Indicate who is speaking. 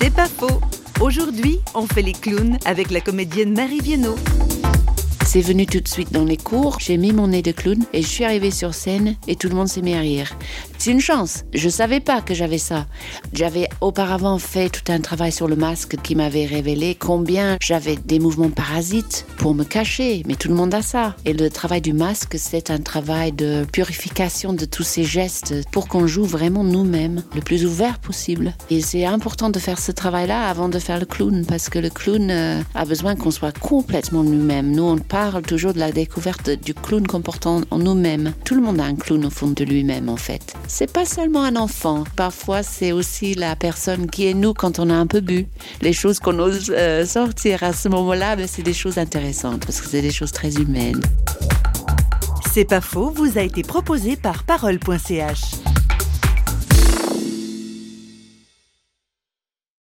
Speaker 1: C'est pas faux. Aujourd'hui, on fait les clowns avec la comédienne Marie Viennot.
Speaker 2: C'est venu tout de suite dans les cours. J'ai mis mon nez de clown et je suis arrivée sur scène et tout le monde s'est mis à rire. C'est une chance. Je savais pas que j'avais ça. J'avais auparavant fait tout un travail sur le masque qui m'avait révélé combien j'avais des mouvements parasites pour me cacher. Mais tout le monde a ça. Et le travail du masque, c'est un travail de purification de tous ces gestes pour qu'on joue vraiment nous-mêmes, le plus ouvert possible. Et c'est important de faire ce travail-là avant de faire le clown parce que le clown euh, a besoin qu'on soit complètement nous-mêmes. Nous, on parle toujours de la découverte du clown comportant en nous-mêmes. Tout le monde a un clown au fond de lui-même, en fait. C'est pas seulement un enfant. Parfois, c'est aussi la personne qui est nous quand on a un peu bu. Les choses qu'on ose euh, sortir à ce moment-là, ben, c'est des choses intéressantes parce que c'est des choses très humaines.
Speaker 1: C'est pas faux, vous a été proposé par parole.ch.